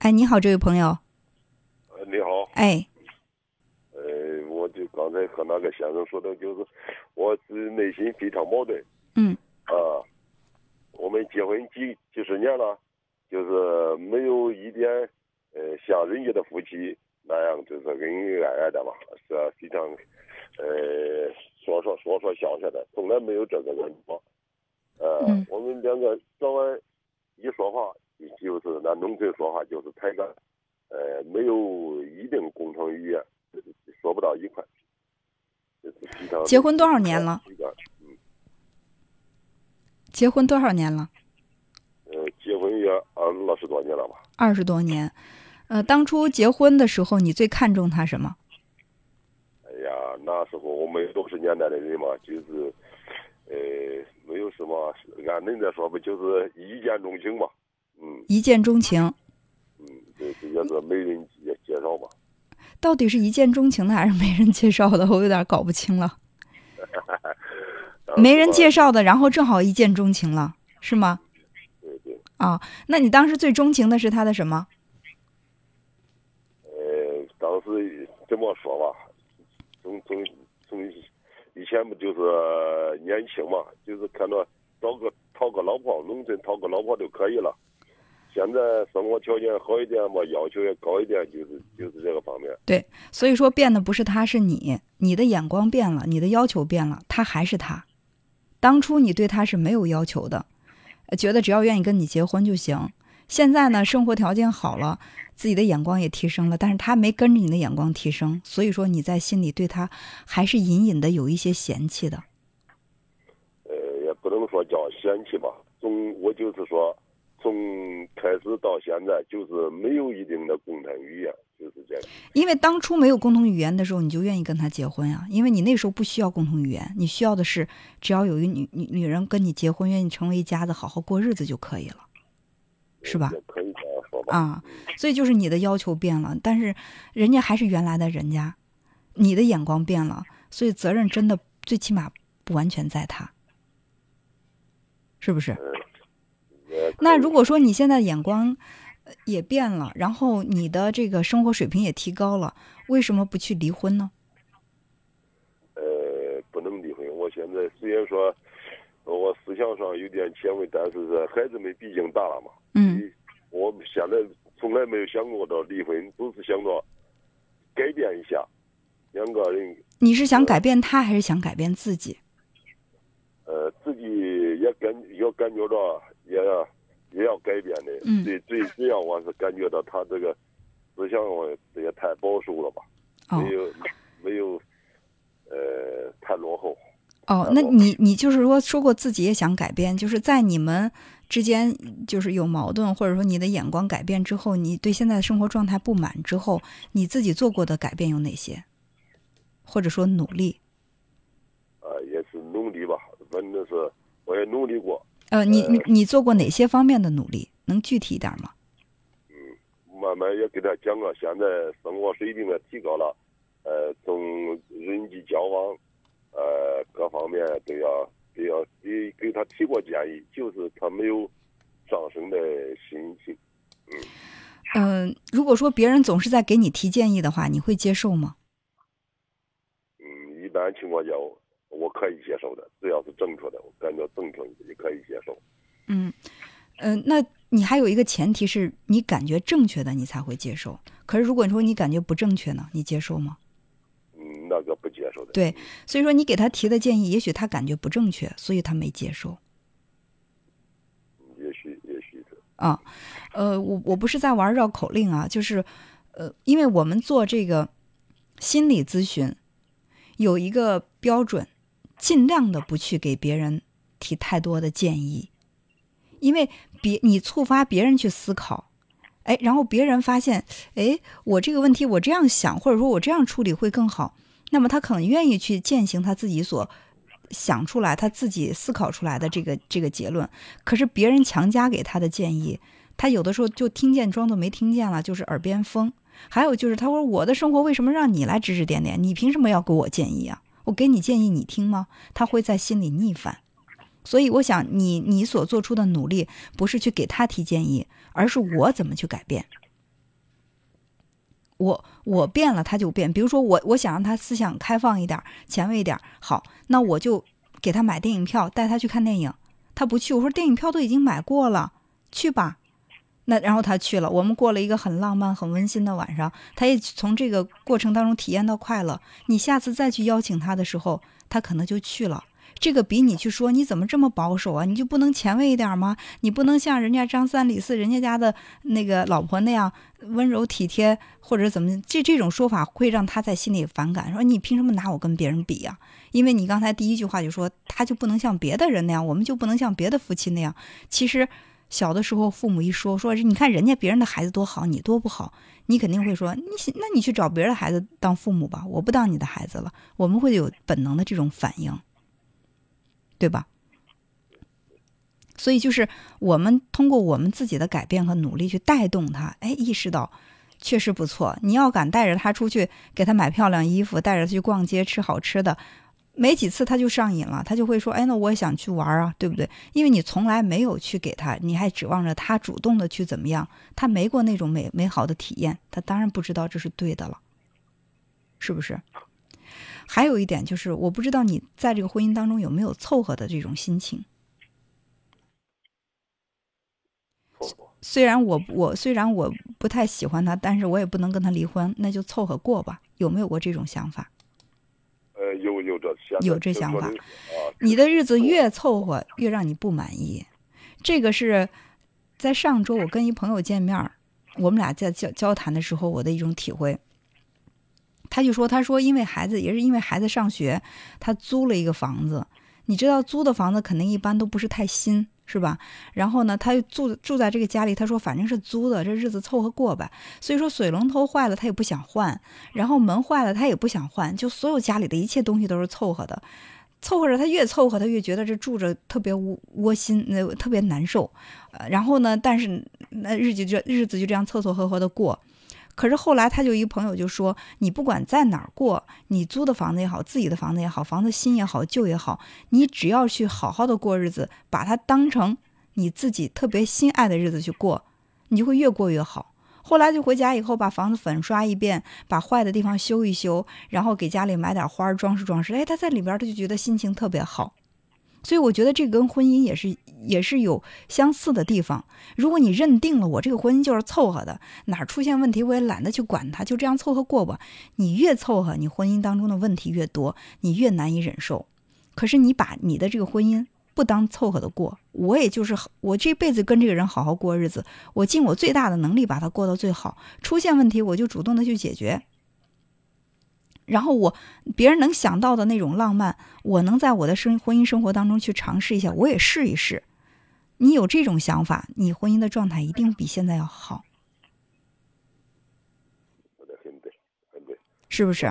哎，你好，这位朋友。呃，你好。哎。呃，我就刚才和那个先生说的，就是我是内心非常矛盾。嗯。啊，我们结婚几几十年了，就是没有一点呃像人家的夫妻那样，就是恩恩爱爱的嘛，是非常呃说说说说笑笑的，从来没有这个人过。呃，我们两个早晚一说话。就是那农村说话就是抬杠，呃，没有一定共同语言，说不到一块。结婚多少年了？嗯。结婚多少年了？呃，结婚也二二十多年了吧。二十多年，呃，当初结婚的时候，你最看重他什么？哎呀，那时候我们都是年代的人嘛，就是，呃，没有什么，按恁这说不就是一见钟情嘛。嗯，一见钟情。嗯，对，这也是媒人介介绍吧。到底是一见钟情的还是媒人介绍的？我有点搞不清了。没人介绍的，然后正好一见钟情了，是吗？对对。啊，那你当时最钟情的是他的什么？呃，当时怎么说吧，从从从以前不就是年轻嘛，就是看到找个讨个老婆，农村讨个老婆就可以了。现在生活条件好一点嘛，要求也高一点，就是就是这个方面。对，所以说变的不是他，是你，你的眼光变了，你的要求变了，他还是他。当初你对他是没有要求的，觉得只要愿意跟你结婚就行。现在呢，生活条件好了，自己的眼光也提升了，但是他没跟着你的眼光提升，所以说你在心里对他还是隐隐的有一些嫌弃的。呃，也不能说叫嫌弃吧，总我就是说。从开始到现在，就是没有一定的共同语言，就是这样。因为当初没有共同语言的时候，你就愿意跟他结婚呀？因为你那时候不需要共同语言，你需要的是只要有一个女女女人跟你结婚，愿意成为一家子，好好过日子就可以了，是吧？可以这样说吧。啊，所以就是你的要求变了，但是人家还是原来的人家，你的眼光变了，所以责任真的最起码不完全在他，是不是？那如果说你现在眼光也变了，然后你的这个生活水平也提高了，为什么不去离婚呢？呃，不能离婚。我现在虽然说我思想上有点前卫，但是孩子们毕竟大了嘛。嗯。我现在从来没有想过到离婚，都是想着改变一下两个人。你是想改变他，还是想改变自己？呃，自己也感也感觉到也。也要改变的，最最主要我是感觉到他这个思想这也太保守了吧，没有没有呃太落后。哦，那你你就是说说过自己也想改变，就是在你们之间就是有矛盾，或者说你的眼光改变之后，你对现在的生活状态不满之后，你自己做过的改变有哪些？或者说努力？呃，也是努力吧，反正是我也努力过。呃，你你你做过哪些方面的努力？能具体一点吗？嗯，慢慢也给他讲了，现在生活水平也提高了，呃，从人际交往，呃，各方面都要都要给给他提过建议，就是他没有上升的心情。嗯。嗯，如果说别人总是在给你提建议的话，你会接受吗？嗯，一般情况下。我可以接受的，只要是正确的，我感觉正确也可以接受。嗯，嗯，那你还有一个前提是你感觉正确的，你才会接受。可是如果你说你感觉不正确呢，你接受吗？嗯，那个不接受的。对，所以说你给他提的建议，也许他感觉不正确，所以他没接受。也许，也许是。啊，呃，我我不是在玩绕口令啊，就是呃，因为我们做这个心理咨询有一个标准。尽量的不去给别人提太多的建议，因为别你触发别人去思考，哎，然后别人发现，哎，我这个问题我这样想，或者说我这样处理会更好，那么他可能愿意去践行他自己所想出来、他自己思考出来的这个这个结论。可是别人强加给他的建议，他有的时候就听见装作没听见了，就是耳边风。还有就是他说我的生活为什么让你来指指点点？你凭什么要给我建议啊？我给你建议，你听吗？他会在心里逆反，所以我想你你所做出的努力不是去给他提建议，而是我怎么去改变。我我变了，他就变。比如说我我想让他思想开放一点、前卫一点，好，那我就给他买电影票，带他去看电影。他不去，我说电影票都已经买过了，去吧。那然后他去了，我们过了一个很浪漫、很温馨的晚上，他也从这个过程当中体验到快乐。你下次再去邀请他的时候，他可能就去了。这个比你去说你怎么这么保守啊？你就不能前卫一点吗？你不能像人家张三李四人家家的那个老婆那样温柔体贴，或者怎么？这这种说法会让他在心里反感，说你凭什么拿我跟别人比呀？因为你刚才第一句话就说他就不能像别的人那样，我们就不能像别的夫妻那样。其实小的时候父母一说说，你看人家别人的孩子多好，你多不好，你肯定会说你那你去找别的孩子当父母吧，我不当你的孩子了。我们会有本能的这种反应。对吧？所以就是我们通过我们自己的改变和努力去带动他，哎，意识到确实不错。你要敢带着他出去，给他买漂亮衣服，带着他去逛街吃好吃的，没几次他就上瘾了，他就会说：“哎，那我也想去玩啊，对不对？”因为你从来没有去给他，你还指望着他主动的去怎么样？他没过那种美美好的体验，他当然不知道这是对的了，是不是？还有一点就是，我不知道你在这个婚姻当中有没有凑合的这种心情。虽然我我虽然我不太喜欢他，但是我也不能跟他离婚，那就凑合过吧。有没有过这种想法？呃，有有这想有这想法。你的日子越凑合，越让你不满意。这个是在上周我跟一朋友见面，我们俩在交交谈的时候，我的一种体会。他就说：“他说，因为孩子也是因为孩子上学，他租了一个房子。你知道，租的房子肯定一般都不是太新，是吧？然后呢，他又住住在这个家里。他说，反正是租的，这日子凑合过呗。所以说，水龙头坏了他也不想换，然后门坏了他也不想换，就所有家里的一切东西都是凑合的，凑合着。他越凑合，他越觉得这住着特别窝窝心，那特别难受。呃，然后呢，但是那日子就日子就这样凑凑合合的过。”可是后来，他就一朋友就说：“你不管在哪儿过，你租的房子也好，自己的房子也好，房子新也好，旧也好，你只要去好好的过日子，把它当成你自己特别心爱的日子去过，你就会越过越好。”后来就回家以后，把房子粉刷一遍，把坏的地方修一修，然后给家里买点花装饰装饰。哎，他在里边他就觉得心情特别好。所以我觉得这跟婚姻也是也是有相似的地方。如果你认定了我这个婚姻就是凑合的，哪儿出现问题我也懒得去管它，就这样凑合过吧。你越凑合，你婚姻当中的问题越多，你越难以忍受。可是你把你的这个婚姻不当凑合的过，我也就是我这辈子跟这个人好好过日子，我尽我最大的能力把它过到最好。出现问题我就主动的去解决。然后我别人能想到的那种浪漫，我能在我的生婚姻生活当中去尝试一下，我也试一试。你有这种想法，你婚姻的状态一定比现在要好。是不是？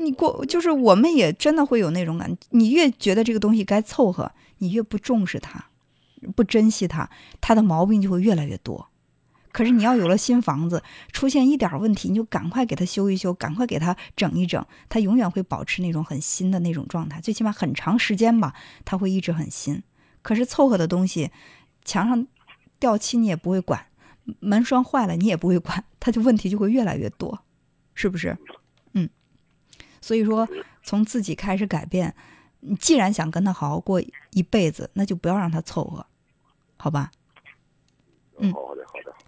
你过就是我们也真的会有那种感，你越觉得这个东西该凑合，你越不重视它，不珍惜它，它的毛病就会越来越多。可是你要有了新房子，出现一点问题，你就赶快给它修一修，赶快给它整一整，它永远会保持那种很新的那种状态，最起码很长时间吧，它会一直很新。可是凑合的东西，墙上掉漆你也不会管，门栓坏了你也不会管，它就问题就会越来越多，是不是？嗯，所以说从自己开始改变，你既然想跟他好好过一辈子，那就不要让他凑合，好吧？嗯，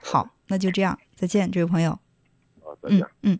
好那就这样，再见，这位朋友。好，再见。嗯嗯。